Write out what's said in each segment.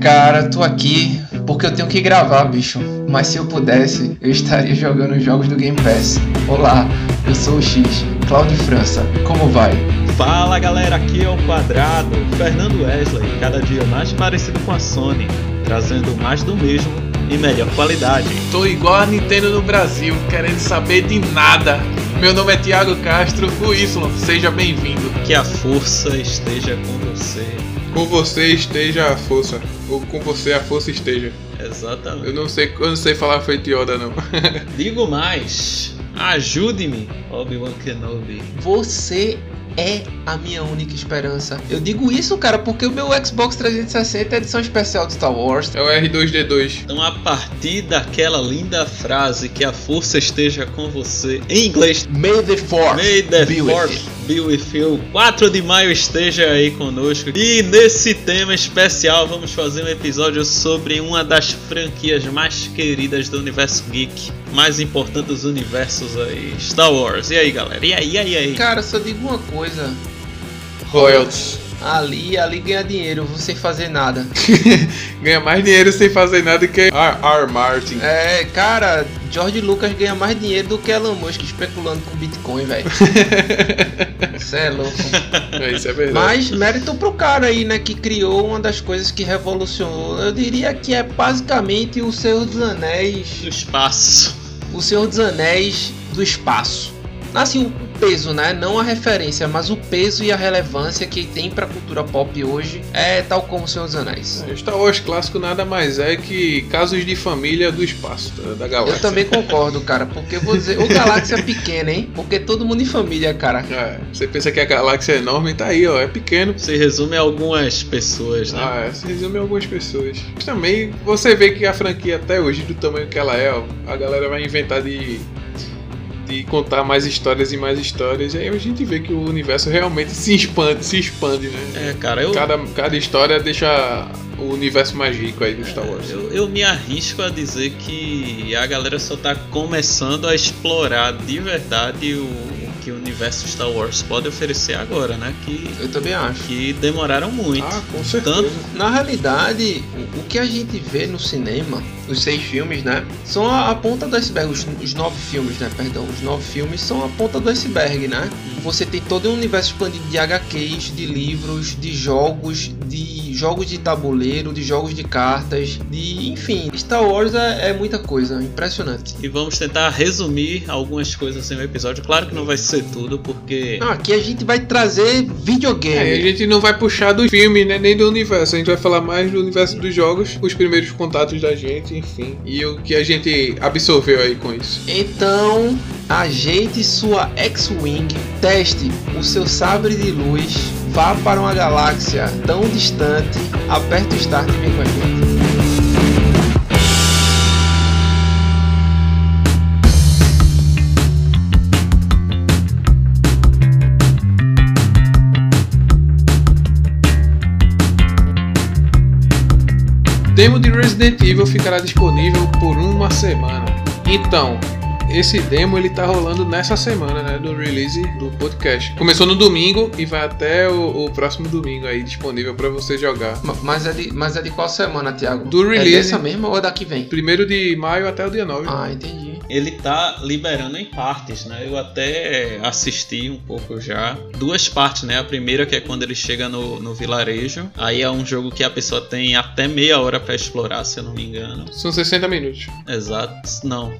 cara, tô aqui porque eu tenho que gravar, bicho. Mas se eu pudesse, eu estaria jogando jogos do Game Pass. Olá, eu sou o X, Claudio França. Como vai? Fala galera, aqui é o Quadrado, Fernando Wesley, cada dia mais parecido com a Sony, trazendo mais do mesmo em melhor qualidade. Tô igual a Nintendo no Brasil, querendo saber de nada. Meu nome é Thiago Castro, o Y, seja bem-vindo. Que a força esteja com você. Com você esteja a força, ou com você a força esteja. Exatamente. Eu não sei, eu não sei falar feito Yoda não. Digo mais, ajude-me, Obi-Wan Kenobi. Você é a minha única esperança. Eu digo isso, cara, porque o meu Xbox 360 é edição especial de Star Wars. É o R2D2. Então, a partir daquela linda frase que a força esteja com você, em inglês, May the Force May the be with Force you. be with you. 4 de maio esteja aí conosco. E nesse tema especial vamos fazer um episódio sobre uma das franquias mais queridas do universo geek, mais importante dos universos aí, Star Wars. E aí, galera? E aí, e aí, e aí? Cara, só digo uma coisa. Royalties. Ali, ali ganha dinheiro, sem fazer nada. Ganha mais dinheiro sem fazer nada que R. R. Martin. É, cara, George Lucas ganha mais dinheiro do que Elon Musk especulando com Bitcoin, velho. Isso é louco. É, isso é verdade. Mas mérito pro cara aí, né, que criou uma das coisas que revolucionou. Eu diria que é basicamente o Senhor dos Anéis, Do espaço. O Senhor dos Anéis do espaço. Assim, peso, né? Não a referência, mas o peso e a relevância que tem pra cultura pop hoje é tal como o Senhor dos Anéis. Star Wars clássico nada mais é que casos de família do espaço, da galáxia. Eu também concordo, cara, porque eu vou dizer, o galáxia é pequena, hein? Porque todo mundo em família, cara. É, você pensa que a galáxia é enorme, tá aí, ó, é pequeno. Se resume a algumas pessoas, né? Ah, é, se resume a algumas pessoas. Mas também você vê que a franquia até hoje, do tamanho que ela é, ó, a galera vai inventar de, de contar mais histórias e mais histórias. E aí a gente vê que o universo realmente se expande, se expande, né? É, cara, eu, Cada, cada história deixa o universo mais rico aí do Star Wars. eu, eu me arrisco a dizer que a galera só tá começando a explorar de verdade o, o que o universo Star Wars pode oferecer agora, né? Que, Eu também acho. que demoraram muito. Ah, com certeza. Tanto- Na realidade, o- que a gente vê no cinema, os seis filmes, né? São a, ponta do iceberg. Os, os nove filmes, né? Perdão, os nove filmes são a ponta do iceberg, né? Você tem todo um universo expandido de HQs, de livros, de jogos, de jogos de tabuleiro, de jogos de cartas, de. enfim. Star Wars é, é muita coisa, impressionante. E vamos tentar resumir algumas coisas em um episódio. Claro que não vai ser tudo, porque. Ah, aqui a gente vai trazer videogame. É, a gente não vai puxar do filme, né, nem do universo. A gente vai falar mais do universo dos jogos, os primeiros contatos da gente, enfim. E o que a gente absorveu aí com isso. Então, ajeite sua X-Wing, teste o seu sabre de luz, vá para uma galáxia tão distante, aperte o start e vem com a gente. Demo de Resident Evil ficará disponível por uma semana. Então, esse demo ele tá rolando nessa semana, né, do release do podcast. Começou no domingo e vai até o, o próximo domingo aí disponível para você jogar. Ma- Mas é, de, mas é de qual semana, Thiago? Do É release. dessa mesma ou é da que vem? Primeiro de maio até o dia 9. Ah, entendi. ele tá liberando em partes, né? Eu até assisti um pouco já. Duas partes, né? A primeira que é quando ele chega no, no vilarejo. Aí é um jogo que a pessoa tem até meia hora pra explorar, se eu não me engano. São 60 minutos. Exato. Não.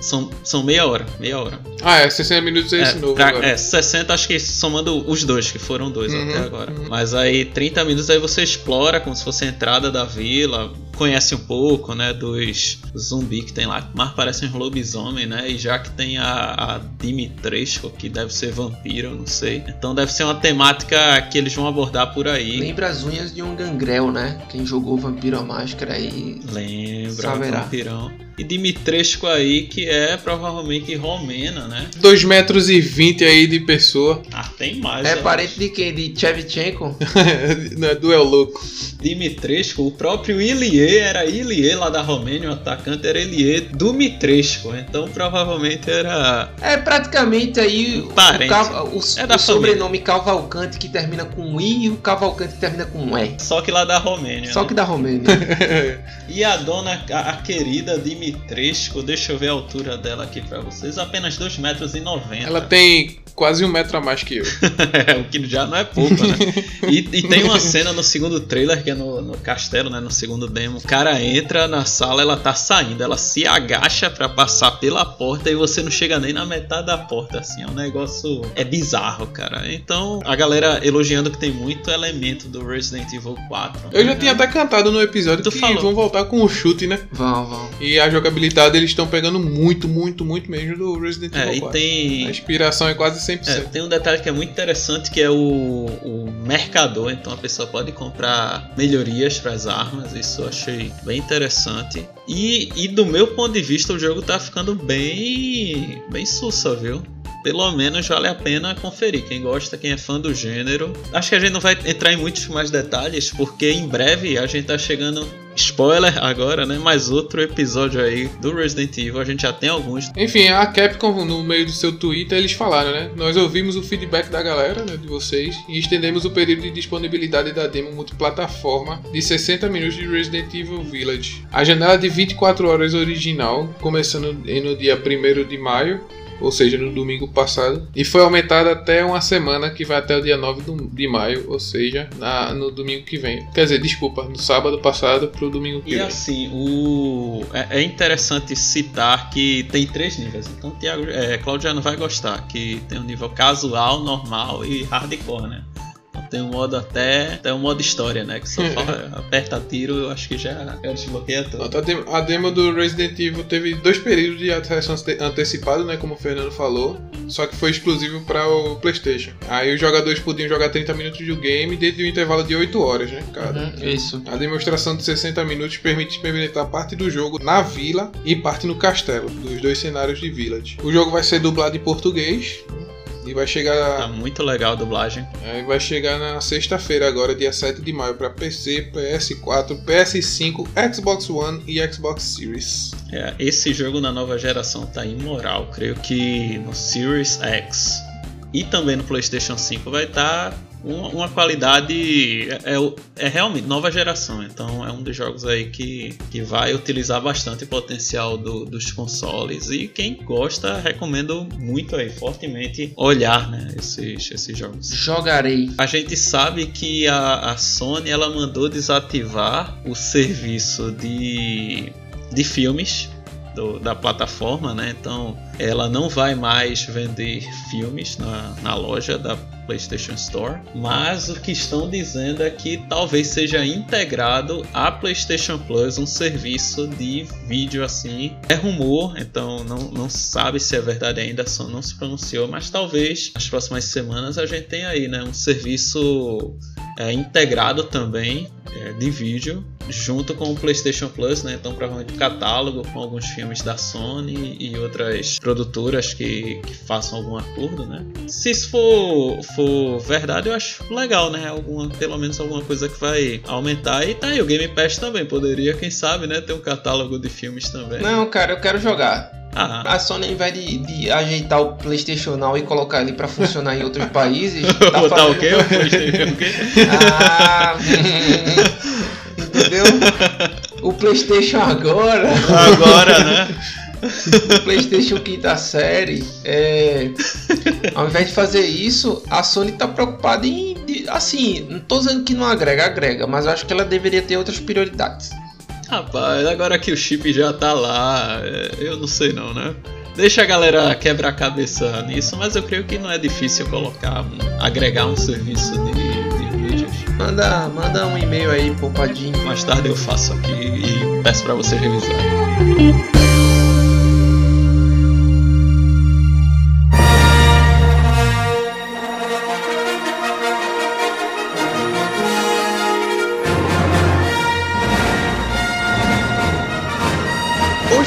São, são meia hora, meia hora. Ah, é, 60 minutos é esse novo pra- agora. é, 60 acho que somando os dois, que foram dois Uhum, até agora. uhum. Mas aí 30 minutos aí você explora como se fosse a entrada da vila, conhece um pouco, né, dos zumbi que tem lá, mas parecem uns lobisomem, né? E já que tem a, a Dimitrescu, que deve ser vampiro, não sei. Então deve ser uma temática que eles vão abordar por aí. Lembra as unhas de um gangrel, né? Quem jogou Vampiro à Máscara aí. Lembra, Saberá. vampirão. E Dimitrescu aí, que é provavelmente romena, né? 2 metros e 20 aí de pessoa. Ah, tem mais. É parente de quem? De Chevchenko? Não é duel louco. Dimitrescu, o próprio Iliev Ilie era Ilie lá da Romênia, o atacante era Ilie Dumitrescu, então provavelmente era. É praticamente aí o. Cal- o- É o sobrenome Cavalcante que termina com I e o Cavalcante que termina com E. Só que lá da Romênia. Só né? que da Romênia. E a dona, a, a querida Dimitrescu, deixa eu ver a altura dela aqui pra vocês, apenas 2,90 metros. e 90. Ela tem quase um metro a mais que eu. o que já não é pouco, né? E, e tem uma cena no segundo trailer, que é no, no castelo, né? No segundo demo. O cara entra na sala, ela tá saindo. Ela se agacha pra passar pela porta e você não chega nem na metade da porta, assim. É um negócio... É bizarro, cara. Então, a galera elogiando que tem muito elemento do Resident Evil 4. Eu já tinha até cantado no episódio Tu que falou. vão voltar com o chute, né? vão, vão. E a jogabilidade eles estão pegando muito, muito, muito mesmo do Resident Evil É, e 4. A tem... inspiração é quase 100%. É, tem um detalhe que é muito interessante que é o, o mercador, então a pessoa pode comprar melhorias para as armas, isso eu achei bem interessante. E, e do meu ponto de vista o jogo tá ficando bem bem sussa, viu? Pelo menos vale a pena conferir. Quem gosta, quem é fã do gênero. Acho que a gente não vai entrar em muitos mais detalhes, porque em breve a gente tá chegando. Spoiler agora, né? Mais outro episódio aí do Resident Evil. A gente já tem alguns. Enfim, a Capcom, no meio do seu Twitter, eles falaram, né? Nós ouvimos o feedback da galera, né, de vocês, e estendemos o período de disponibilidade da demo multiplataforma de 60 minutos de Resident Evil Village. A janela de 24 horas original, começando no dia 1 de maio, ou seja, no domingo passado, e foi aumentada até uma semana que vai até o dia 9 do- de maio, ou seja, na- no domingo que vem. Quer dizer, desculpa, no sábado passado pro domingo que E vem. assim, o... é, é interessante citar que tem três níveis. Então, Thiago, é, Claudio já não vai gostar. Que tem um nível casual, normal e hardcore, né? Tem um modo até. Tem um modo história, né? Que só fala, aperta tiro, eu acho que já, já desbloqueia tudo. A demo, a demo do Resident Evil teve dois períodos de acesso ante- antecipado, né, como o Fernando falou, só que foi exclusivo para o PlayStation. Aí os jogadores podiam jogar 30 minutos do game dentro de um intervalo de 8 horas, né, cada. Uhum, isso. A demonstração de 60 minutos permite experimentar parte do jogo na vila e parte no castelo, dos dois cenários de Village. O jogo vai ser dublado em português e vai Tá chegar, muito legal a dublagem. é, vai chegar na sexta-feira agora, dia 7 de maio, para PC, PS4, PS5, Xbox One e Xbox Series. É, esse jogo na nova geração tá imoral. Creio que no Series X e também no PlayStation 5 vai estar uma, uma qualidade. É, é é realmente nova geração. Então é um dos jogos aí que, que vai utilizar bastante o potencial do- dos consoles. E quem gosta, recomendo muito aí, fortemente, olhar né, esses, esses jogos. Jogarei. A gente sabe que a, a Sony ela mandou desativar o serviço de, de filmes do- da plataforma, né? Então ela não vai mais vender filmes na, na loja da PlayStation Store, mas o que estão dizendo é que talvez seja integrado à PlayStation Plus um serviço de vídeo assim. É rumor, então não, não sabe se é verdade ainda, Sony não se pronunciou, mas talvez nas próximas semanas a gente tenha aí, né, um serviço é, integrado também é, de vídeo junto com o PlayStation Plus, né? Então provavelmente um catálogo com alguns filmes da Sony e outras produtoras que, que façam algum acordo, né? Se isso for, for verdade, eu acho legal, né? Alguma, pelo menos alguma coisa que vai aumentar. E tá aí, o Game Pass também poderia, quem sabe, né? Ter um catálogo de filmes também. Não, cara, eu quero jogar. Ah, A Sony, ao invés de, de ajeitar o PlayStation Now e colocar ele pra funcionar em outros países, tá botar fazendo... o quê? O PlayStation o quê? Ah, entendeu? O PlayStation agora, Agora, né? o PlayStation quinta série, é, ao invés de fazer isso, a Sony tá preocupada em, assim, não tô dizendo que não agrega, agrega, mas eu acho que ela deveria ter outras prioridades. Rapaz, agora que o chip já tá lá, é, eu não sei não, né? Deixa a galera quebrar a cabeça nisso, mas eu creio que não é difícil colocar, um- agregar um serviço de, de vídeos. Manda, manda um e-mail aí, poupadinho. Mais tarde eu faço aqui e peço pra vocês revisarem.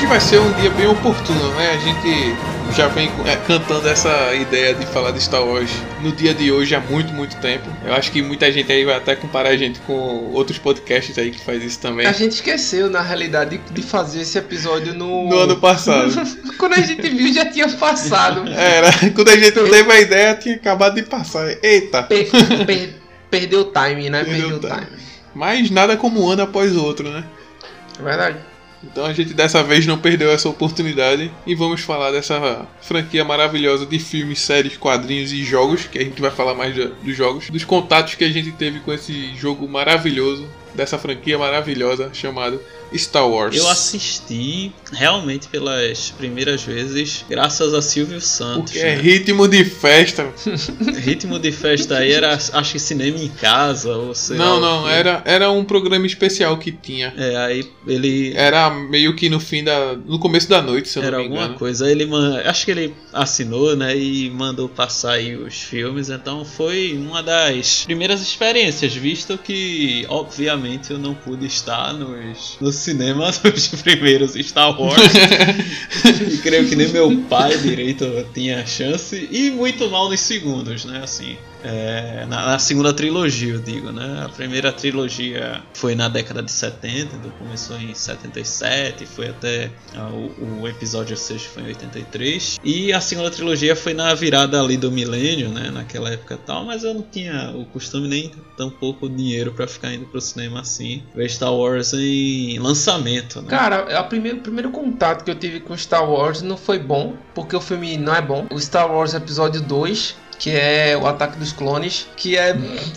Vai ser um dia bem oportuno, né? A gente já vem é, cantando essa ideia de falar de Star Wars no dia de hoje há muito, muito tempo. Eu acho que muita gente aí vai até comparar a gente com outros podcasts aí que faz isso também. A gente esqueceu, na realidade, de fazer esse episódio no. No ano passado. Quando a gente viu, já tinha passado. Era, quando a gente teve a ideia, tinha acabado de passar. Eita! Per, per, perdeu o time, né? Perdeu o o time. time. Mas nada como um ano após o outro, né? É verdade. Então a gente dessa vez não perdeu essa oportunidade e vamos falar dessa franquia maravilhosa de filmes, séries, quadrinhos e jogos, que a gente vai falar mais do- dos jogos, dos contatos que a gente teve com esse jogo maravilhoso, dessa franquia maravilhosa chamado Star Wars. Eu assisti realmente pelas primeiras vezes, graças a Silvio Santos. Porque é né? ritmo de festa. Ritmo de festa aí era, acho que cinema em casa, ou sei não, não, era, era um programa especial que tinha. É, aí ele. Era meio que no fim da. no começo da noite, se eu Era não me alguma engano. coisa. Aí Ele man... Acho que ele assinou, né? E mandou passar aí os filmes. Então foi uma das primeiras experiências, visto que, obviamente, eu não pude estar nos, no cinema dos primeiros Star Wars. e creio que nem meu pai direito tinha chance. E muito mal nos segundos, né? Assim. É, na, na segunda trilogia, eu digo, né? A primeira trilogia foi na década de 70, então começou em 77, foi até ah, o, o episódio 6 foi em 83. E a segunda trilogia foi na virada ali do milênio, né? Naquela época tal, mas eu não tinha o costume nem tão pouco dinheiro pra ficar indo pro cinema assim. Ver Star Wars em lançamento, né? Cara, a primeiro, o primeiro contato que eu tive com Star Wars não foi bom, porque o filme não é bom. O Star Wars Episódio 2, que é o Ataque dos Clones, que é,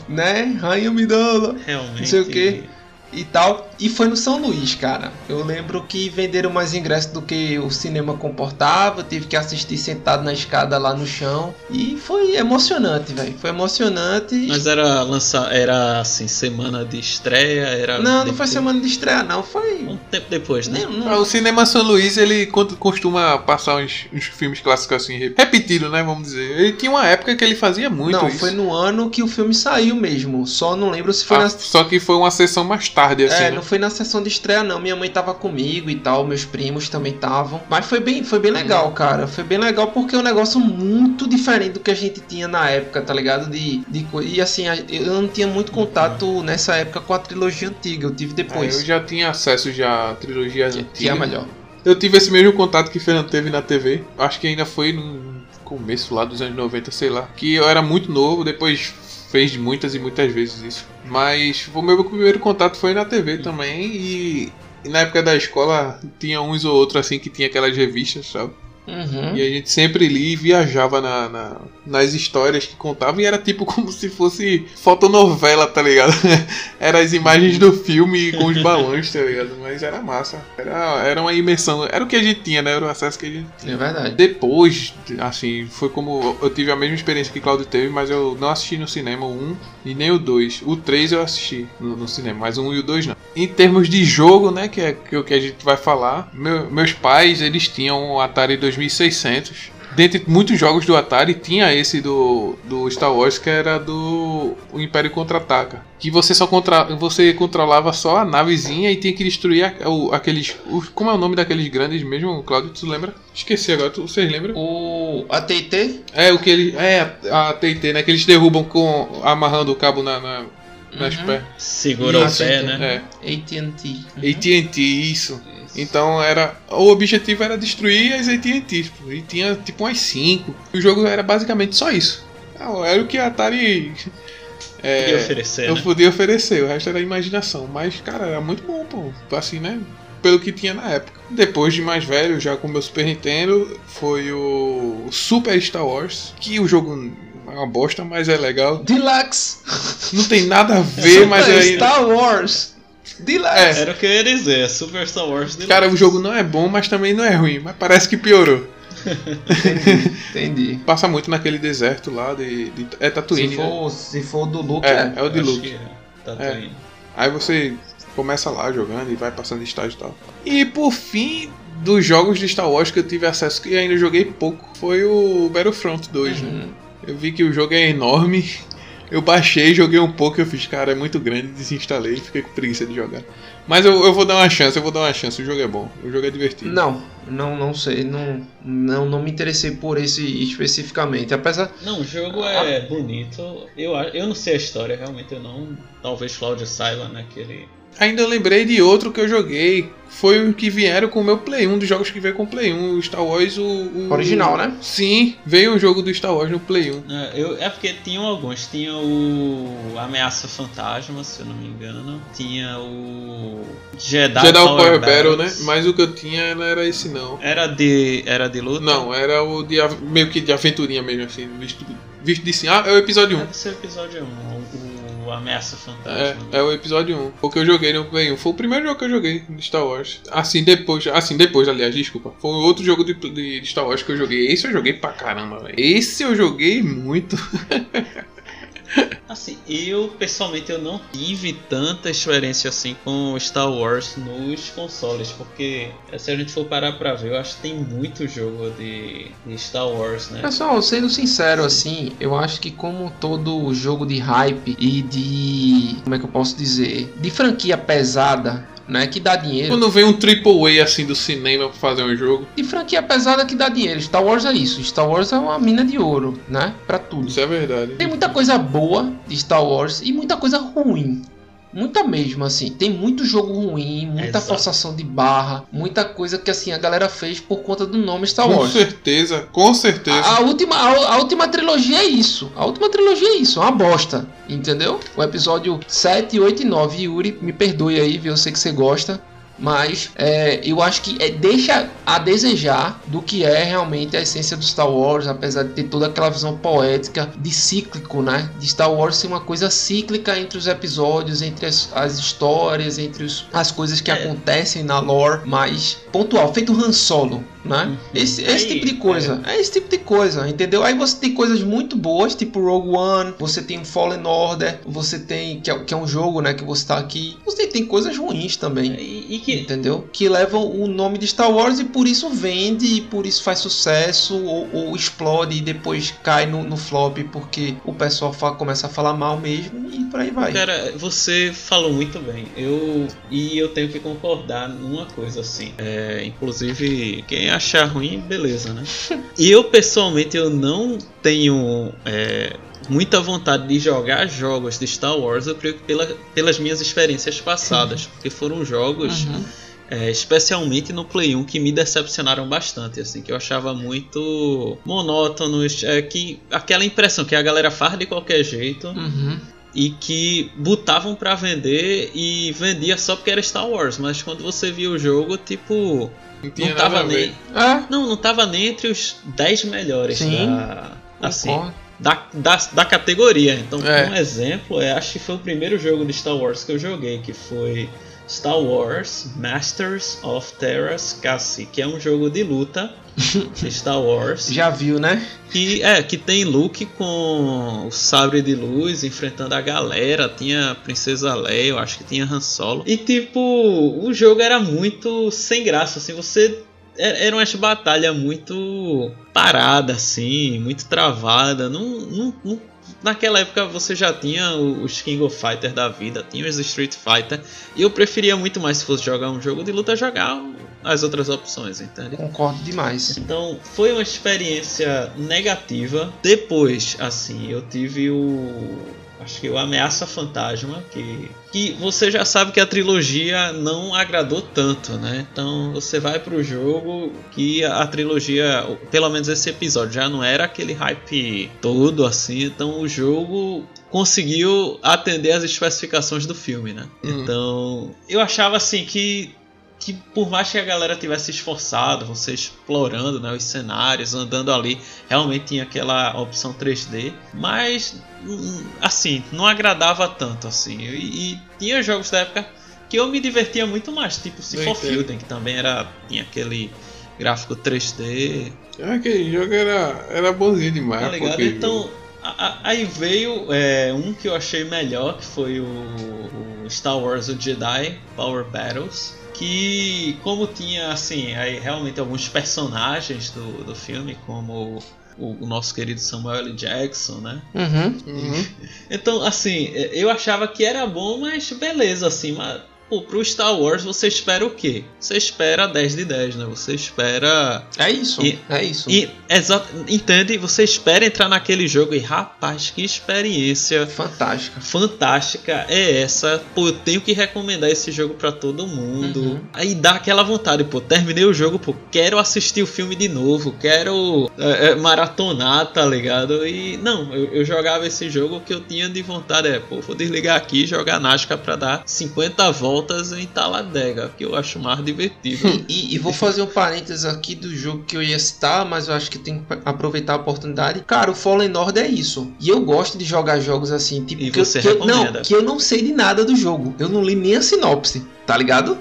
né, Rainha Amidala Realmente. não sei o quê. e tal. E foi no São Luís, cara. Eu lembro que venderam mais ingressos do que o cinema comportava. eu Tive que assistir sentado na escada lá no chão. E foi emocionante, velho. Foi emocionante. Mas era lançar, era assim, semana de estreia, era. Não, não depois- foi semana de estreia, não. Foi. Um tempo depois, né? Nem- não- Ah, O Cinema São Luís, ele co- costuma passar uns, uns filmes clássicos assim, re- repetido, né? Vamos dizer. Ele tinha uma época que ele fazia muito não, isso. foi no ano que o filme saiu mesmo. Só não lembro se foi Ah, na. Só que foi uma sessão mais tarde, assim. É, né? Não foi na sessão de estreia não. Minha mãe tava comigo e tal, meus primos também estavam. Mas foi bem, foi bem legal, cara. Foi bem legal porque é um negócio muito diferente do que a gente tinha na época, tá ligado? De, de e assim, eu não tinha muito contato nessa época com a trilogia antiga. Eu tive É, depois. eu já tinha acesso já a trilogias que, antigas. que é a melhor. Eu tive esse mesmo contato que o Fernando teve na TV. Acho que ainda foi no começo lá dos anos 90, sei lá. Que eu era muito novo, depois fez muitas e muitas vezes isso. Mas o meu primeiro contato foi na TV também. E, e na época da escola tinha uns ou outros assim que tinha aquelas revistas, sabe? Uhum. E a gente sempre lia e viajava na, na- nas histórias que contavam e era tipo como se fosse fotonovela, tá ligado? era as imagens do filme com os balões, tá ligado? Mas era massa. Era, era uma imersão. Era o que a gente tinha, né? Era o acesso que a gente tinha. É verdade. Depois, assim, foi como. Eu tive a mesma experiência que Claudio teve, mas eu não assisti no cinema o 1 e nem o 2. O 3 eu assisti no, no cinema, mas o 1 e o 2 não. Em termos de jogo, né, que é o que a gente vai falar, meu- meus pais, eles tinham um Atari 2600. Dentre muitos jogos do Atari, tinha esse do, do Star Wars, que era do o Império Contra-Ataca. Que você só contra, você controlava só a navezinha e tinha que destruir a- o- aqueles... os- como é o nome daqueles grandes mesmo, Claudio? Tu lembra? Esqueci agora, tu, vocês lembram? O AT&T É, o que ele. É, a TT, né? Que eles derrubam com. amarrando o cabo na, na- nas Uhum. Segura o pé, né? É. AT&T. Uhum. ATT, isso. Então era. O objetivo era destruir as ATTs. pô, E tinha tipo umas 5. O jogo era basicamente só isso. Ah, Era o que a Atari. É, Podia oferecer, eu né? podia oferecer, o resto era imaginação. Mas, cara, era muito bom, pô. Assim, né? Pelo que tinha na época. Depois de mais velho, já com o meu Super Nintendo, foi o Super Star Wars. Que o jogo é uma bosta, mas é legal. Deluxe. Não tem nada a ver, mas aí. Star Wars. Deluxe. É. Era o que eu ia dizer, é Super Star Wars Deluxe. Cara, o jogo não é bom, mas também não é ruim. Mas parece que piorou. Entendi. Entendi. Passa muito naquele deserto lá de. de é Tatooine. Se né? for, se for do Luke, É, é. é o de Luke. é. Tatooine. Aí você começa lá jogando e vai passando de estágio e tal. E por fim, dos jogos de Star Wars que eu tive acesso, que ainda joguei pouco, foi o Battlefront 2. né? Uhum. Eu vi que o jogo é enorme, Eu baixei, joguei um pouco eu fiz, cara, é muito grande, desinstalei e fiquei com preguiça de jogar. Mas eu, eu vou dar uma chance, eu vou dar uma chance, o jogo é bom, o jogo é divertido. Não, não, não sei, não, não, não me interessei por esse especificamente, apesar... Não, o jogo é bonito, eu, eu não sei a história, realmente eu não, talvez Cláudio saiba, né, que ele Ainda lembrei de outro que eu joguei. Foi o que vieram com o meu Play 1, dos jogos que veio com o Play 1. O Star Wars, o, o. Original, né? Sim, veio um jogo do Star Wars no Play 1. É, eu, é porque tinham alguns. Tinha o Ameaça Fantasma, se eu não me engano. Tinha o. Jedi, Jedi Power, Power Battle, né? Mas o que eu tinha não era esse, não. Era de. Era de luta? Não, era o de meio que de aventurinha mesmo, assim. Visto, visto de sim. Ah, é o episódio 1. Deve ser o episódio 1. O, Ameaça Fantasma. É, é o episódio 1. O que eu joguei no Play 1. Foi o primeiro jogo que eu joguei de Star Wars. Assim, depois. Assim, depois, aliás, desculpa. Foi outro jogo de, de Star Wars que eu joguei. Esse eu joguei pra caramba, velho. Esse eu joguei muito. Assim, eu pessoalmente eu não tive tanta experiência assim com Star Wars nos consoles, porque se a gente for parar pra ver, eu acho que tem muito jogo de, de Star Wars, né? Pessoal, sendo sincero assim, eu acho que como todo jogo de hype e de. como é que eu posso dizer? De franquia pesada, né, que dá dinheiro. Quando vem um triple A assim do cinema pra fazer um jogo. De franquia pesada que dá dinheiro. Star Wars é isso. Star Wars é uma mina de ouro, né? Pra tudo. Isso é verdade. Tem muita coisa boa de Star Wars e muita coisa ruim. Muita mesmo, assim. Tem muito jogo ruim, muita Exato. forçação de barra, muita coisa que assim a galera fez por conta do nome Star Wars. Com certeza, com certeza. A, a última, a, a, última trilogia é isso. A última trilogia é isso, é uma bosta. Entendeu? O episódio 7, 8 e 9. Yuri, me perdoe aí, viu? Eu sei que você gosta mas é, eu acho que é, deixa a desejar do que é realmente a essência do Star Wars, apesar de ter toda aquela visão poética de cíclico, né? De Star Wars ser uma coisa cíclica entre os episódios, entre as, as histórias, entre os, as coisas que é. acontecem na lore, mas pontual, feito Han Solo, né? Uhum. Esse, esse Aí, tipo de coisa, é. é. esse tipo de coisa, entendeu? Aí você tem coisas muito boas, tipo Rogue One, você tem Fallen Order, você tem que é, que é um jogo, né? Que você tá aqui, você tem coisas ruins também. E, e que que... Entendeu? Que levam o nome de Star Wars e por isso vende, e por isso faz sucesso, ou, ou explode e depois cai no, no flop porque o pessoal fala, começa a falar mal mesmo e por aí vai. Cara, você falou muito bem. Eu e eu tenho que concordar numa coisa assim. É, inclusive, quem achar ruim, beleza, né? e eu pessoalmente eu não tenho é, muita vontade de jogar jogos de Star Wars, eu creio que pela, pelas minhas experiências passadas, porque foram jogos. Uhum. É, especialmente no Play 1 que me decepcionaram bastante, assim, que eu achava muito monótonos, é, que aquela impressão que a galera faz de qualquer jeito uhum. E que botavam para vender e vendia só porque era Star Wars, mas quando você via o jogo, tipo, não, não tava nem, ah. não, não tava nem entre os 10 melhores Sim. da assim da, da, da categoria. Então, é. um exemplo, é, acho que foi o primeiro jogo de Star Wars que eu joguei, que foi Star Wars Masters of Terras Cassie, que é um jogo de luta Star Wars. Já viu, né? Que é que tem Luke com o sabre de luz enfrentando a galera, tinha a Princesa Leia, eu acho que tinha Han Solo. E tipo, o jogo era muito sem graça, assim, você era uma batalha muito parada, assim, muito travada. Não, não, não, naquela época você já tinha os King of Fighter da vida, tinha os Street Fighter, e eu preferia muito mais se fosse jogar um jogo de luta jogar as outras opções, entende? Concordo demais. Então foi uma experiência negativa. Depois, assim, eu tive o acho que o Ameaça Fantasma, que, que você já sabe que a trilogia não agradou tanto, né? Então você vai pro jogo que a, trilogia, pelo menos esse episódio, já não era aquele hype todo assim, então o jogo conseguiu atender as especificações do filme, né? Hum. Então, eu achava assim que que por mais que a galera tivesse esforçado, você explorando né, os cenários, andando ali, realmente tinha aquela opção 3D, mas hum, assim, não agradava tanto assim. E, e tinha jogos da época que eu me divertia muito mais, tipo Syphon Filden, que também era tinha aquele gráfico 3D. Ah, aquele jogo era, era bonzinho demais. Tá ligado? Então, a, a, aí veio é, um que eu achei melhor, que foi o, o Star Wars o Jedi Power Battles que como tinha assim aí realmente alguns personagens do, do filme como o, o nosso querido Samuel L. Jackson, né? Uhum. Uhum. Então, assim, eu achava que era bom, mas beleza, assim, mas pô, pro Star Wars você espera o quê? Você espera 10 de 10, né? Você espera. É isso. E- é isso. E, exa- entende? Você espera entrar naquele jogo e, rapaz, que experiência Fantástica. fantástica é essa. Pô, eu tenho que recomendar esse jogo pra todo mundo. Uhum. Aí dá aquela vontade, pô, terminei o jogo, pô, quero assistir o filme de novo, quero é, é, maratonar, tá ligado? E não, eu, eu jogava esse jogo que eu tinha de vontade, é, pô, vou desligar aqui e jogar Nascar pra dar 50 voltas em Taladega, que eu acho mais divertido. E, e vou fazer um parênteses aqui do jogo que eu ia citar, mas eu acho que tem que aproveitar a oportunidade. Cara, o Fallen Order é isso. E eu gosto de jogar jogos assim, tipo, E que, eu- você que eu, não, que eu não sei de nada do jogo. Eu não li nem a sinopse, tá ligado?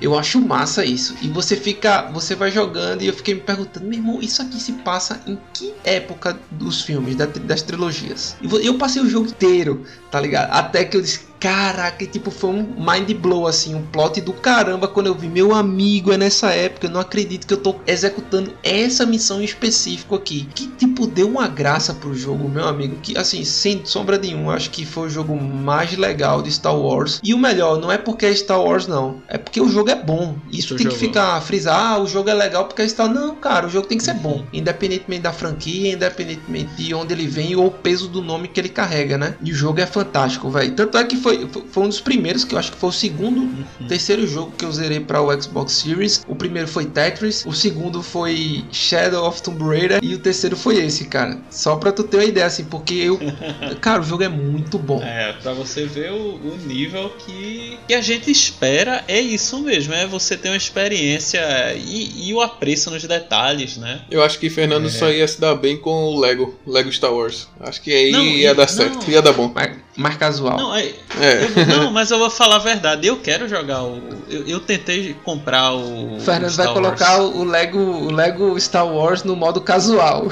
Eu acho massa isso. E você fica. Você vai jogando e eu fiquei me perguntando, meu irmão, isso aqui se passa em que época dos filmes, da- das trilogias? E eu passei o jogo inteiro, tá ligado? Até que eu disse, caraca, tipo, foi um mind blow, assim, um plot do caramba quando eu vi, meu amigo, é nessa época, eu não acredito que eu tô executando essa missão em específico aqui. Que, tipo, deu uma graça pro jogo, meu amigo. Que, assim, sem sombra nenhuma, acho que foi o jogo mais legal de Star Wars. E o melhor, não é porque é Star Wars, não. É porque o jogo é bom. Isso O tem que jogo- ficar frisar, ah, o jogo é legal porque é Star Não, cara, o jogo tem que ser bom. Independentemente da franquia, independentemente de onde ele vem ou o peso do nome que ele carrega, né? E o jogo é fantástico, velho. Tanto é que foi, foi um dos primeiros, que eu acho que foi o segundo Uhum. terceiro jogo que eu zerei para o Xbox Series. O primeiro foi Tetris, o segundo foi Shadow of Tomb Raider e o terceiro foi esse, cara. Só pra tu ter uma ideia, assim, porque eu. cara, o jogo é muito bom. É, pra você ver o, o nível que, que a gente espera, é isso mesmo, é você ter uma experiência e, e o apreço nos detalhes, né? Eu acho que Fernando É. só ia se dar bem com o Lego, Lego Star Wars. Acho que aí Não, ia e- dar não. certo, ia dar bom. Mais, mais casual. Não, é, É. eu- não, mas eu vou falar a verdade, eu quero jogar o. Eu, eu tentei comprar o. O Fernando o vai Star colocar Wars. o Lego, o Lego Star Wars no modo casual,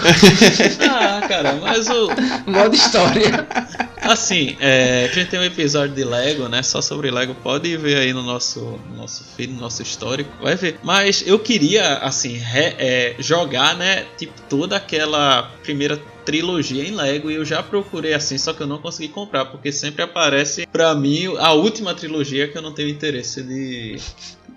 Ah, cara, mas o. modo história. Assim, é, a gente tem um episódio de Lego, né? Só sobre Lego. Pode ver aí no nosso, no nosso feed, no nosso histórico. Vai ver. Mas eu queria, assim, re- é, jogar, né? Tipo, toda aquela primeira trilogia em Lego. E eu já procurei assim, só que eu não consegui comprar. Porque sempre aparece, pra mim, a última trilogia que eu não tenho interesse de,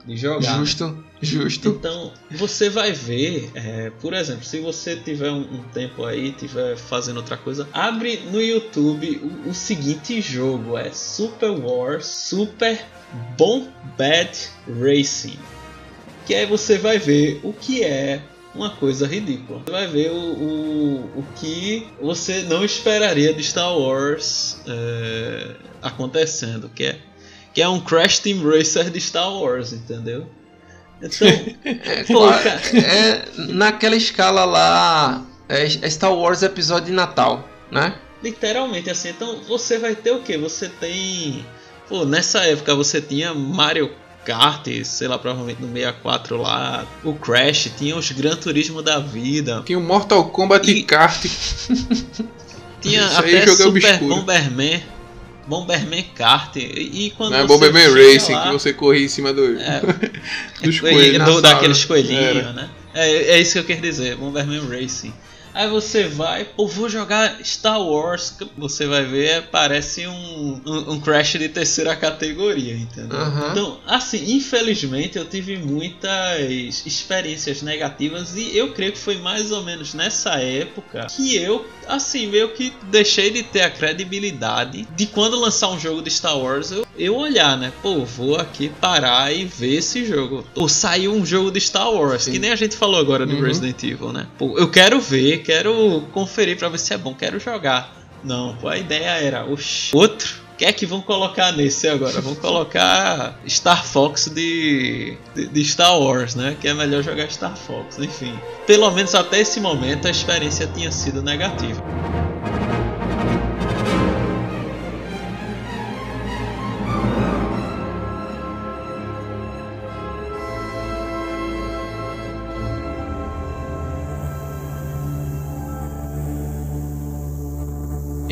de jogar. Justo, justo. Então, você vai ver, é, por exemplo, se você tiver um, um tempo aí, tiver fazendo outra coisa, abre no YouTube o, o seguinte jogo, é Super Wars Super Bombad Racing. Que aí você vai ver o que é uma coisa ridícula. Você vai ver o, o, o que você não esperaria de Star Wars é, acontecendo, que é, que é um Crash Team Racer de Star Wars, entendeu? Então, É, é naquela escala lá, é é Star Wars episódio de Natal, né? Literalmente assim, então você vai ter o que? Você tem. Pô, nessa época você tinha Mario Kart, sei lá, provavelmente no 64 lá, o Crash, tinha os Gran Turismo da vida, Tinha o Mortal Kombat E- Kart. tinha Isso até Super obscuro. Bomberman, Bomberman Kart, e, e quando Não é Bomberman Racing, lá- que você corria em cima do, É, dos Coelho- coelhos. do- daqueles coelhinhos, né? É, é isso que eu quero dizer, Bomberman Racing. Aí você vai, pô, vou jogar Star Wars, você vai ver, parece um, um, um Crash de terceira categoria, entendeu? Aham. Então, assim, infelizmente eu tive muitas experiências negativas e eu creio que foi mais ou menos nessa época que eu, assim, meio que deixei de ter a credibilidade de quando lançar um jogo de Star Wars eu, eu olhar, né? Pô, vou aqui parar e ver esse jogo. Ou saiu um jogo de Star Wars, Sim. que nem a gente falou agora do Uhum. Resident Evil, né? Pô, eu quero ver, quero conferir pra ver se é bom, quero jogar. Não, a ideia era, oxi, outro? Que é que vão colocar nesse agora? Vão colocar Star Fox de, de, de Star Wars, né? Que é melhor jogar Star Fox, enfim. Pelo menos até esse momento a experiência tinha sido negativa.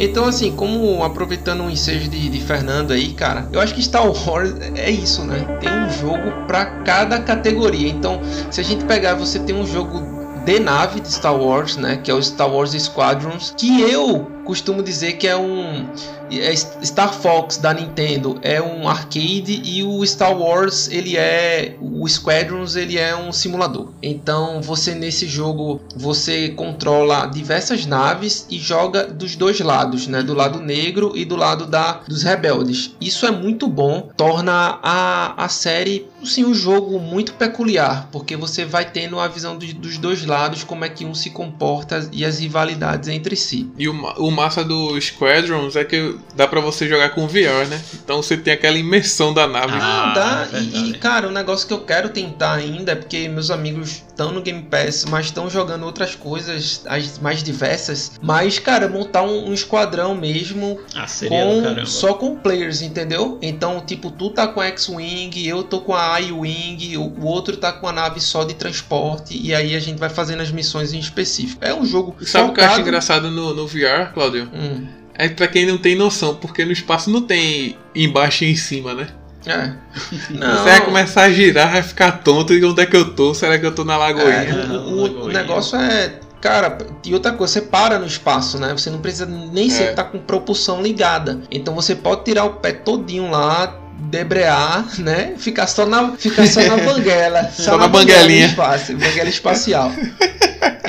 Então, assim, como aproveitando o ensejo de, de Fernando aí, cara, eu acho que Star Wars é isso, né? Tem um jogo pra cada categoria. Então, se a gente pegar, você tem um jogo de nave de Star Wars, né? Que é o Star Wars Squadrons, que eu costumo dizer que é um é Star Fox da Nintendo é um arcade e o Star Wars ele é o Squadrons ele é um simulador. Então você nesse jogo você controla diversas naves e joga dos dois lados, né? Do lado negro e do lado da dos rebeldes. Isso é muito bom, torna a, a série sim um jogo muito peculiar, porque você vai tendo a visão dos, dos dois lados como é que um se comporta e as rivalidades entre si. E o, o massa do Squadrons é que dá para você jogar com VR, né? Então você tem aquela imersão da nave. Ah, dá. É e, e, cara, o negócio que eu quero tentar ainda é porque meus amigos estão no Game Pass, mas estão jogando outras coisas, as mais diversas. Mas, cara, montar um, um esquadrão mesmo ah, com, só com players, entendeu? Então, tipo, tu tá com a X-Wing, eu tô com a I-Wing, o, o outro tá com a nave só de transporte, e aí a gente vai fazendo as missões em específico. É um jogo. Sabe o que eu acho engraçado no, no VR, Claudio? Hum. É pra quem não tem noção, porque no espaço não tem embaixo e em cima, né? É. Não. Você vai começar a girar, vai ficar tonto. E onde é que eu tô? Será que eu tô na lagoinha? É, o, o, negócio é. Cara, e outra coisa, você para no espaço, né? Você não precisa nem é. sempre estar tá com propulsão ligada. Então você pode tirar o pé todinho lá, debrear, né? Ficar só na, ficar só na banguela. Só, só na, na banguelinha. Espaço, banguela espacial.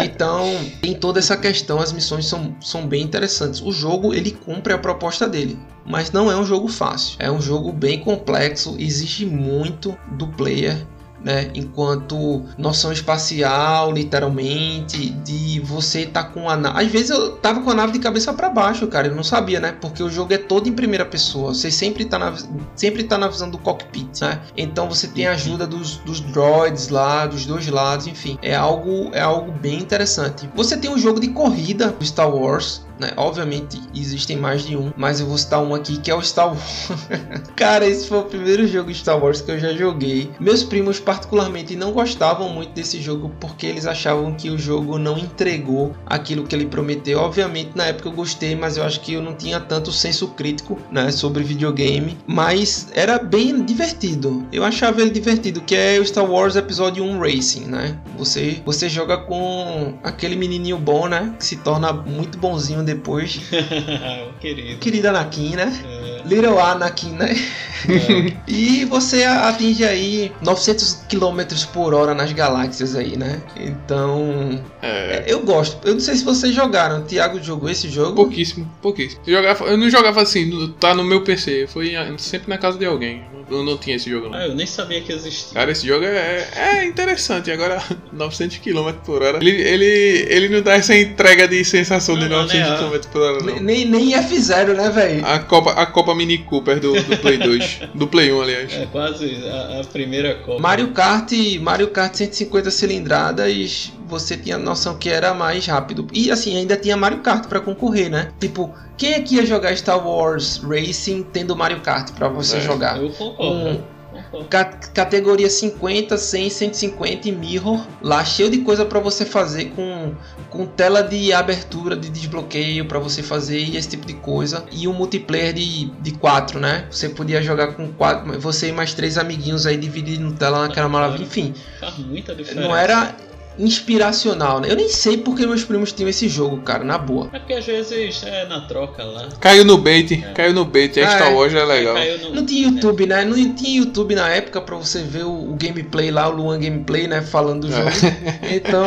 Então, tem toda essa questão, as missões são, são bem interessantes. O jogo, ele cumpre a proposta dele, mas não é um jogo fácil. É um jogo bem complexo, exige muito do player né? Enquanto noção espacial, literalmente, de você tá com a nave. Às vezes eu tava com a nave de cabeça para baixo, cara, eu não sabia, né? Porque o jogo é todo em primeira pessoa. Você sempre tá na, sempre tá na visão do cockpit, né? Então você tem a ajuda dos, dos droids lá, dos dois lados, enfim. É algo, é algo bem interessante. Você tem um jogo de corrida do Star Wars, né? Obviamente existem mais de um, mas eu vou citar um aqui que é o Star Wars. Cara, esse foi o primeiro jogo Star Wars que eu já joguei. Meus primos particularmente não gostavam muito desse jogo porque eles achavam que o jogo não entregou aquilo que ele prometeu. Obviamente na época eu gostei, mas eu acho que eu não tinha tanto senso crítico, né, sobre videogame, mas era bem divertido. Eu achava ele divertido, que é o Star Wars Episódio 1 Racing, né? Você você joga com aquele menininho bom, né, que se torna muito bonzinho depois. Querido. Querida Anakin, né? É. Little Anakin, né? É. e você atinge aí 900 km por hora nas galáxias aí, né? Então, é. eu gosto. Eu não sei se vocês jogaram. O Thiago jogou esse jogo? Pouquíssimo, pouquíssimo. Eu, jogava, eu não jogava assim, tá no meu PC. Foi sempre na casa de alguém. Eu não tinha esse jogo, não. Ah, eu nem sabia que existia. Cara, esse jogo é, é interessante. Agora, 900 km por hora. Ele, ele, ele não dá essa entrega de sensação não, de 900 km não. Nem, nem F0, né, velho? A Copa, a Copa Mini Cooper do, do Play 2. do Play 1, aliás. É quase a, a primeira Copa. Mario Kart, Mario Kart 150 cilindradas você tinha noção que era mais rápido. E assim, ainda tinha Mario Kart para concorrer, né? Tipo, quem é que ia jogar Star Wars Racing tendo Mario Kart para você é, jogar? Eu concordo. Um, categoria 50, 100, 150 e mirror, lá cheio de coisa para você fazer com, com tela de abertura, de desbloqueio para você fazer e esse tipo de coisa. E um multiplayer de, de quatro, né? Você podia jogar com quatro, você e mais três amiguinhos aí dividindo tela naquela maravilha. Enfim, faz muita diferença. Não era inspiracional, né? Eu nem sei porque meus primos tinham esse jogo, cara, na boa. É porque às vezes é na troca lá. Caiu no bait, é. caiu no bait, é, Star Wars é legal. No... Não tinha YouTube, né? Não tinha YouTube na época pra você ver o, o gameplay lá, o Luan Gameplay, né? Falando do é. jogo. Então,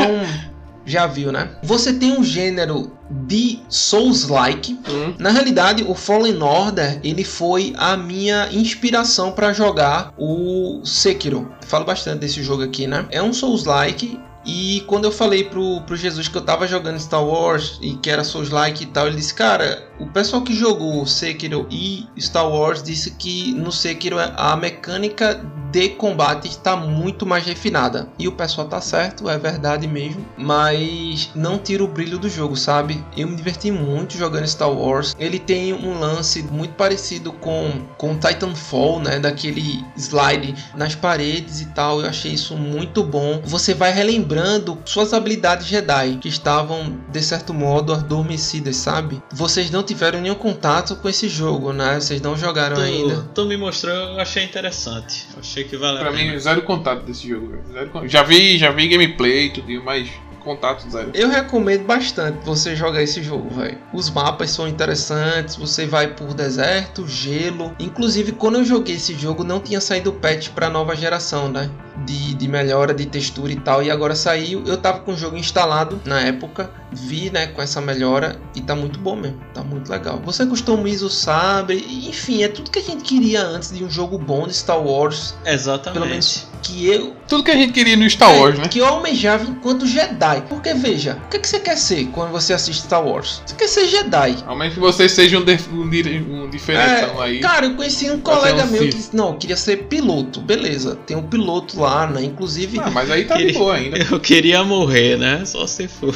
já viu, né? Você tem um gênero de Souls-like. Hum. Na realidade, o Fallen Order ele foi a minha inspiração para jogar o Sekiro. falo bastante desse jogo aqui, né? É um Souls-like e quando eu falei pro, pro Jesus que eu tava jogando Star Wars e que era Souls-like e tal, ele disse, cara, o pessoal que jogou Sekiro e Star Wars disse que no Sekiro a mecânica de combate está muito mais refinada. E o pessoal tá certo, é verdade mesmo, mas não tira o brilho do jogo, sabe? Eu me diverti muito jogando Star Wars. Ele tem um lance muito parecido com com Titanfall, né, daquele slide nas paredes e tal. Eu achei isso muito bom. Você vai relembrando suas habilidades Jedi que estavam de certo modo adormecidas, sabe? Vocês não tiveram nenhum contato com esse jogo, né? Vocês não jogaram tu, ainda. Tu me mostrou, eu achei interessante. Eu achei que valeu. Pra mim, zero contato desse jogo. Zero... Já vi, já vi gameplay e tudo, mas contato zero. Eu recomendo bastante você jogar esse jogo, velho. Os mapas são interessantes, você vai por deserto, gelo. Inclusive, quando eu joguei esse jogo, não tinha saído o patch pra nova geração, né? De, de melhora de textura e tal. E agora saiu. Eu tava com o jogo instalado na época. Vi, né, com essa melhora. E tá muito bom mesmo. Tá muito legal. Você customiza o sabre. Enfim, é tudo que a gente queria antes de um jogo bom de Star Wars. Exatamente. Pelo menos que eu Tudo que a gente queria no Star Wars, é, né? Que eu almejava enquanto Jedi. Porque veja, o que, que você quer ser quando você assiste Star Wars? Você quer ser Jedi. Ao menos que vocês sejam um, dif- um, um diferentão aí. É, cara, eu conheci um colega um meu que Sith. disse, não, queria ser piloto. Beleza, tem um piloto lá, né? Inclusive, Ah, mas aí tá de boa ainda. Eu queria morrer, né? Só se for.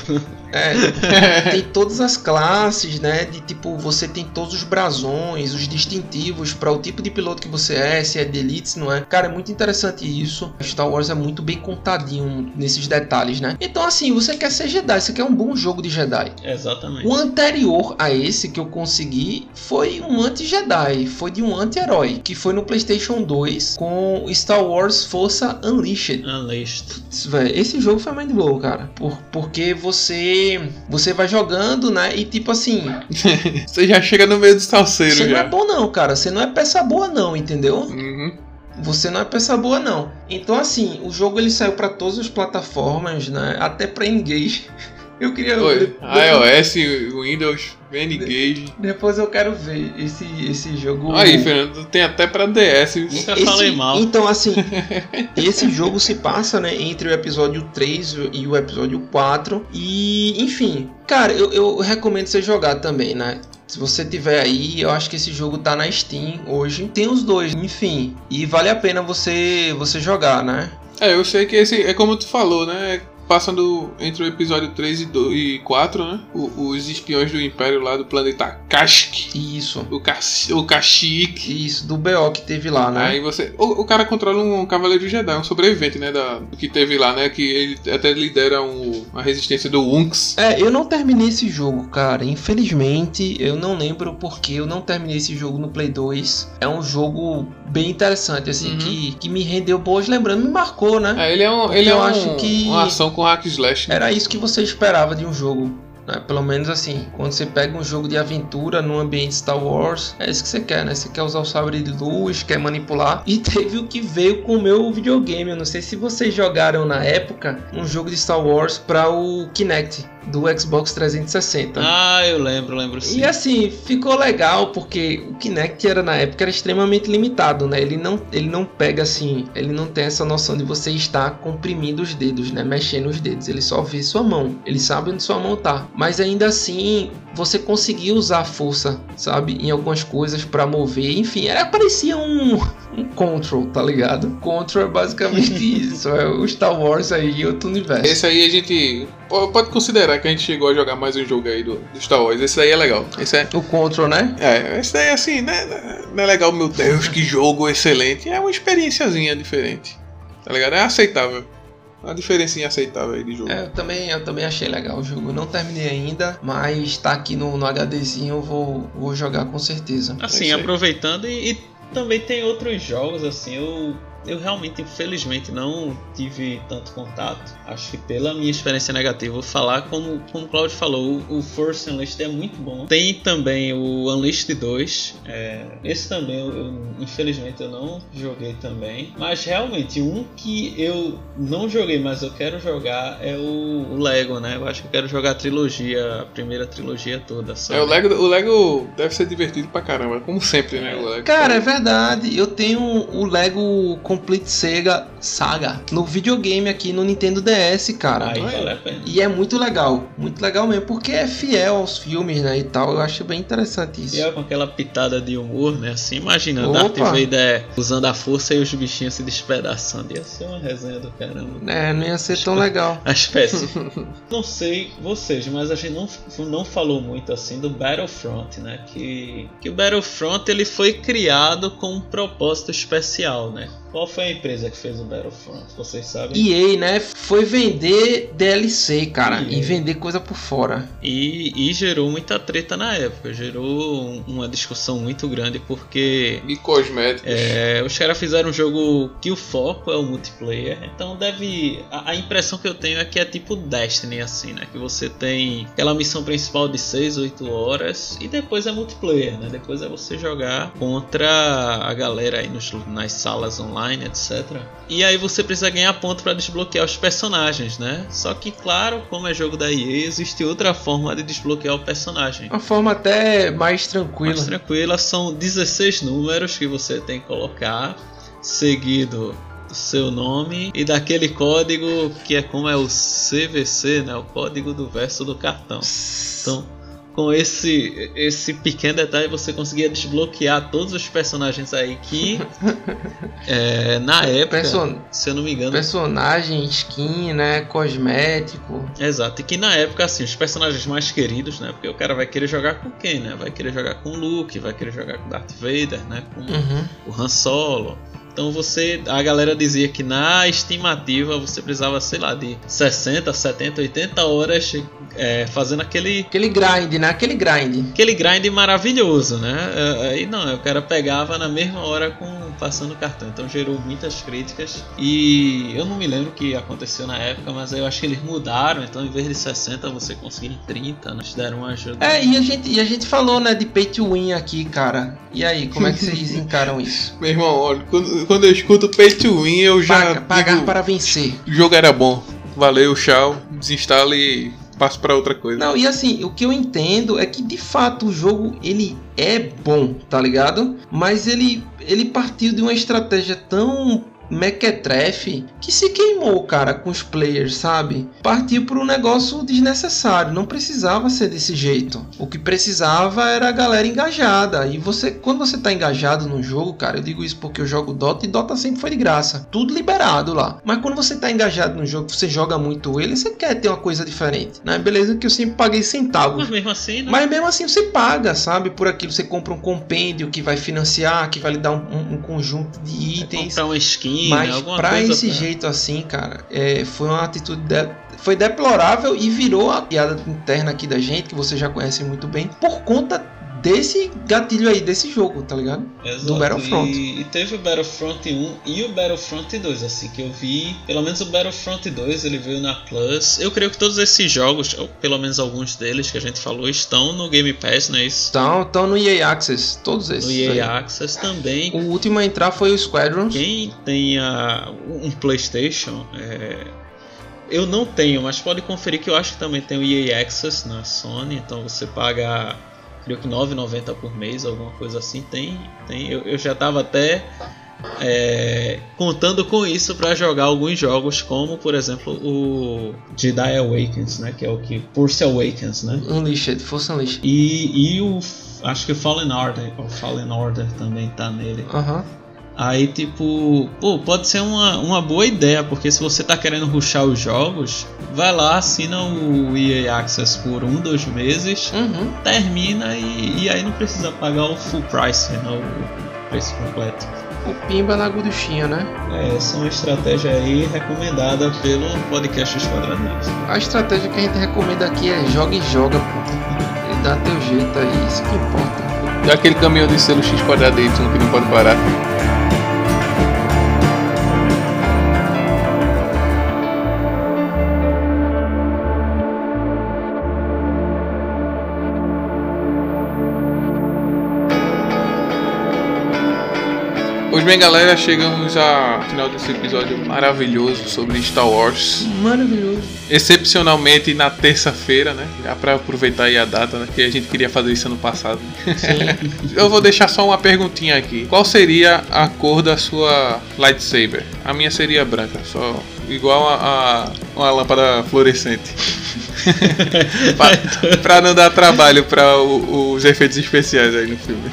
É, tem todas as classes, né? De tipo, você tem todos os brasões, os distintivos para o tipo de piloto que você é, se é de elite, se não é. Cara, é muito interessante isso. Star Wars é muito bem contadinho nesses detalhes, né? Então, assim, você quer ser Jedi, você quer um bom jogo de Jedi. Exatamente. O anterior a esse que eu consegui foi um anti-Jedi, foi de um anti-herói, que foi no PlayStation 2 com Star Wars Força Unleashed. Unleashed. Esse jogo foi mind blow, cara. Por, porque você você vai jogando, né? E tipo assim, Você já chega no meio dos salseiros você não é já. bom não, cara. Você não é peça boa não, entendeu? Uhum. Você não é peça boa não. Então assim, o jogo ele saiu pra todas as plataformas, né? Até pra Engage. Eu queria Oi, iOS, Windows, N-Gage. Depois eu quero ver esse, esse jogo. Aí, Fernando, tem até pra DS. Nunca falei mal. Então, assim, esse jogo se passa né, entre o episódio 3 e o episódio 4. E, enfim, cara, eu, eu recomendo você jogar também, né? Se você tiver aí, eu acho que esse jogo tá na Steam hoje. Tem os dois, enfim. E vale a pena você, você jogar, né? É, eu sei que esse é como tu falou, né? Passando entre o episódio 3 e, 2, e 4, né? O- os espiões do Império lá do planeta Kashyyyk. Isso. O, Kas- o Kashyyyk. Isso, do BO que teve lá, né? Aí você. O, o cara controla um Cavaleiro Jedi, um sobrevivente, né? Da, que teve lá, né? Que ele até lidera um, a resistência do Unks. É, eu não terminei esse jogo, cara. Infelizmente, eu não lembro porque eu não terminei esse jogo no Play 2. É um jogo bem interessante, assim, Uhum. que, que me rendeu boas lembranças, me marcou, né? É, ele é, um, Porque ele é eu um, acho que- uma ação com hack slash. né? Era isso que você esperava de um jogo. Né? Pelo menos assim, quando você pega um jogo de aventura num ambiente Star Wars, é isso que você quer, né? Você quer usar o sabre de luz, quer manipular. E teve o que veio com o meu videogame. Eu não sei se vocês jogaram na época um jogo de Star Wars para o Kinect do Xbox 360. Ah, eu lembro, lembro sim. E assim, ficou legal porque o Kinect era na época era extremamente limitado, né? Ele não, ele não pega assim, ele não tem essa noção de você estar comprimindo os dedos, né? Mexendo os dedos. Ele só vê sua mão. Ele sabe onde sua mão tá. Mas ainda assim, você conseguia usar a força, sabe? Em algumas coisas para mover. Enfim, era parecia um, um control, tá ligado? Control é basicamente isso. É o Star Wars aí outro universo. Esse aí a gente po- pode considerar que a gente chegou a jogar mais um jogo aí do, do Star Wars. Esse aí é legal. Esse é. O control, né? É, esse daí assim, né? Não é legal, meu Deus, que jogo excelente. É uma experiênciazinha diferente. Tá ligado? É aceitável. Uma diferencinha aceitável aí de jogo. É, eu também, eu também achei legal o jogo. Não terminei ainda, mas tá aqui no, no HDzinho, eu vou, vou jogar com certeza. É Assim, aí. aproveitando e, e também tem outros jogos, assim, eu, eu realmente, infelizmente, não tive tanto contato. Acho que pela minha experiência negativa, vou falar como, como o Claudio falou, o, Force Unleashed é muito bom. Tem também o Unleashed 2. é, esse também, eu, eu- infelizmente, eu não joguei também. Mas realmente, um que eu não joguei, mas eu quero jogar é o, o Lego, né? Eu acho que eu quero jogar a trilogia, a primeira trilogia toda. É, sabe? o Lego, o Lego deve ser divertido pra caramba, como sempre, né? O Lego. Cara, é verdade. Eu tenho o Lego Complete Sega Saga no videogame aqui no Nintendo DS, cara. Aí Olha. vale a pena. E é muito legal, muito legal mesmo, porque é fiel aos filmes, né, e tal. Eu acho bem interessante isso. E é com aquela pitada de humor, né? Assim, imagina, Opa. Darth Vader usando a força e os bichinhos se despedaçando. Ia ser uma resenha do caramba. É, não ia ser tão legal. A espécie. não sei vocês, mas a gente não, não falou muito assim do Battlefront, né? Que, que o Battlefront ele foi criado com um propósito especial, né? Qual foi a empresa que fez o Battlefront? Vocês sabem? EA, né? Foi vender DLC, cara, EA. e vender coisa por fora. E, e gerou muita treta na época, gerou um- uma discussão muito grande porque E cosméticos. é, os caras fizeram um jogo que o foco é o multiplayer, então deve. A, a impressão que eu tenho é que é tipo Destiny, assim, né? Que você tem aquela missão principal de 6, 8 horas e depois é multiplayer, né? Depois é você jogar contra a galera aí nos, nas salas online, etc. E aí você precisa ganhar ponto para desbloquear os personagens, né? Só que, claro, como é jogo da EA, existe outra forma de desbloquear o personagem. Uma forma até mais tranquila. Mais tranquila, são 16 números que você tem que colocar, seguido do seu nome e daquele código que é como é o CVC, né? O código do verso do cartão. Então, com esse esse pequeno detalhe, você conseguia desbloquear todos os personagens aí que é, na época, Person- se eu não me engano, Personagem, skin, né? Cosmético. Exato, e que na época, assim, os personagens mais queridos, né? Porque o cara vai querer jogar com quem, né? Vai querer jogar com o Luke, vai querer jogar com Darth Vader, né? Com Uhum. o Han Solo. Então você, a galera dizia que na estimativa você precisava, sei lá, de 60, 70, 80 horas é, fazendo aquele Aquele grind, né? Aquele grind. aquele grind maravilhoso, né? É, Aí não, o cara pegava na mesma hora com passando o cartão. Então gerou muitas críticas e eu não me lembro o que aconteceu na época, mas eu acho que eles mudaram. Então em vez de 60 você conseguia em 30, nós deram uma ajuda. É, e a gente, e a gente falou, né, de pay to win aqui, cara. E aí, como é que vocês encaram isso? Meu irmão, olha, quando, quando eu escuto pay to win, eu já. Paga- pagar digo, para vencer. O jogo era bom. Valeu, tchau. Desinstala e passo pra outra coisa. Não, e assim, o que eu entendo é que de fato o jogo ele é bom, tá ligado? Mas ele ele partiu de uma estratégia tão mequetrefe que se queimou, cara, com os players, sabe? Partiu por um negócio desnecessário, não precisava ser desse jeito. O que precisava era a galera engajada. E você, quando você tá engajado no jogo, cara, eu digo isso porque eu jogo Dota e Dota sempre foi de graça, tudo liberado lá. Mas quando você tá engajado no jogo, você joga muito ele, você quer ter uma coisa diferente, né? Beleza que eu sempre paguei centavos. Mas mesmo assim, né? Mas mesmo assim você paga, sabe? Por aquilo você compra um compêndio que vai financiar, que vai lhe dar um, um- um conjunto de itens. comprar uma skin, Mas né? alguma pra esse jeito assim, cara, é, foi uma atitude de- foi deplorável e virou a piada interna aqui da gente, que você já conhece muito bem, por conta desse gatilho aí, desse jogo, tá ligado? Exato. do Battlefront. E, e teve o Battlefront 1 e o Battlefront 2, assim, que eu vi. Pelo menos o Battlefront 2 ele veio na Plus. Eu creio que todos esses jogos, ou pelo menos alguns deles que a gente falou, estão no Game Pass, não é isso? Então, então no EA Access, todos esses. No aí. EA Access também. O último a entrar foi o Squadrons. Quem tenha um PlayStation, é, eu não tenho, mas pode conferir que eu acho que também tem o EA Access na Sony, então você paga, creio que 9,90 por mês, alguma coisa assim. Tem, tem. Eu, eu já estava até é, contando com isso para jogar alguns jogos, como por exemplo o Jedi Awakens, né, que é o que Force Awakens, né? Unleashed, Força Unleashed. E, e o acho que o Fallen Order, o Fallen Order também tá nele. Aham. Aí, tipo, pô, pode ser uma, uma boa ideia, porque se você tá querendo ruxar os jogos, vai lá, assina o EA Access por um, dois meses, Uhum. termina e, e aí não precisa pagar o full price, né, o preço completo. O Pimba na guduchinha, né? É, essa é uma estratégia aí recomendada pelo podcast Os Quadradinhos. A estratégia que a gente recomenda aqui é joga e joga, pô. E dá teu jeito aí, isso que importa. É aquele caminhão de selo X quadrado Y que não pode parar. Pois bem, galera, chegamos ao final desse episódio maravilhoso sobre Star Wars. Maravilhoso. Excepcionalmente na terça-feira, né? Já pra aproveitar aí a data, né? Que a gente queria fazer isso ano passado. Sim. Eu vou deixar só uma perguntinha aqui. Qual seria a cor da sua lightsaber? A minha seria branca, só igual a, a uma lâmpada fluorescente. pra, pra não dar trabalho para os efeitos especiais aí no filme.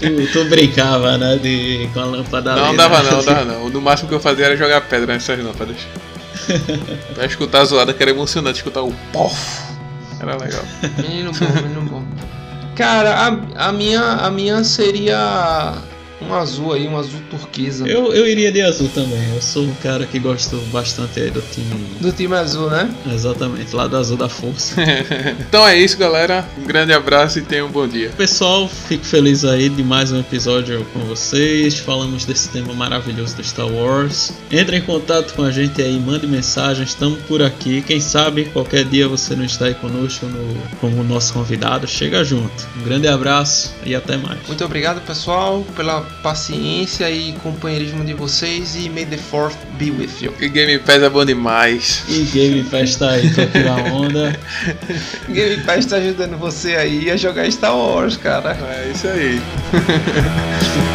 Tu, tu brincava, né, de, com a lâmpada Não ali, dava né? não, dava não. No máximo que eu fazia era jogar pedra nessas lâmpadas. pra escutar a zoada, que era emocionante escutar o pof. Era legal. Menino bom, menino bom. Cara, a, a minha a minha seria um azul aí, um azul turquesa. Eu, eu iria de azul também. Eu sou um cara que gosto bastante aí do time. Do time azul, né? Exatamente, lá do azul da força. então é isso, galera. Um grande abraço e tenham um bom dia. Pessoal, fico feliz aí de mais um episódio com vocês. Falamos desse tema maravilhoso do Star Wars. Entre em contato com a gente aí, mande mensagens, estamos por aqui. Quem sabe qualquer dia você não está aí conosco no, como nosso convidado. Chega junto. Um grande abraço e até mais. Muito obrigado, pessoal, pela paciência e companheirismo de vocês. E may the fourth be with you. E Game Pass é bom demais. E Game Pass tá aí pra tirar onda. Game Pass tá ajudando você aí a jogar Star Wars, cara. É isso aí.